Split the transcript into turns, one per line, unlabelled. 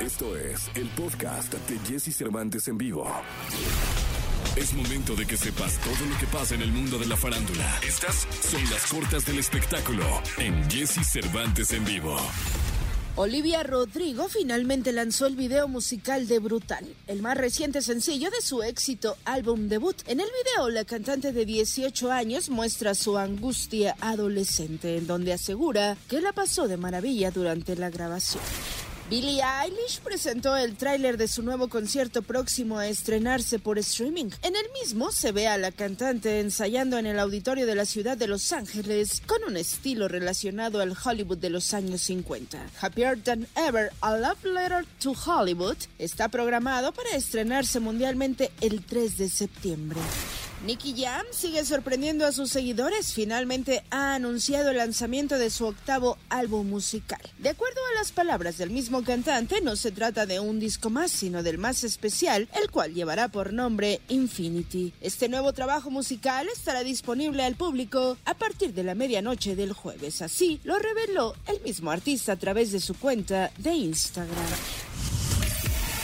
Esto es el podcast de Jesse Cervantes en vivo. Es momento de que sepas todo lo que pasa en el mundo de la farándula. Estas son las cortas del espectáculo en Jesse Cervantes en vivo.
Olivia Rodrigo finalmente lanzó el video musical de Brutal, el más reciente sencillo de su éxito álbum debut. En el video, la cantante de 18 años muestra su angustia adolescente, en donde asegura que la pasó de maravilla durante la grabación. Billie Eilish presentó el tráiler de su nuevo concierto próximo a estrenarse por streaming. En el mismo se ve a la cantante ensayando en el auditorio de la ciudad de Los Ángeles con un estilo relacionado al Hollywood de los años 50. Happier Than Ever, A Love Letter to Hollywood está programado para estrenarse mundialmente el 3 de septiembre. Nicky Jam sigue sorprendiendo a sus seguidores. Finalmente ha anunciado el lanzamiento de su octavo álbum musical. De acuerdo a las palabras del mismo cantante, no se trata de un disco más, sino del más especial, el cual llevará por nombre Infinity. Este nuevo trabajo musical estará disponible al público a partir de la medianoche del jueves. Así lo reveló el mismo artista a través de su cuenta de Instagram.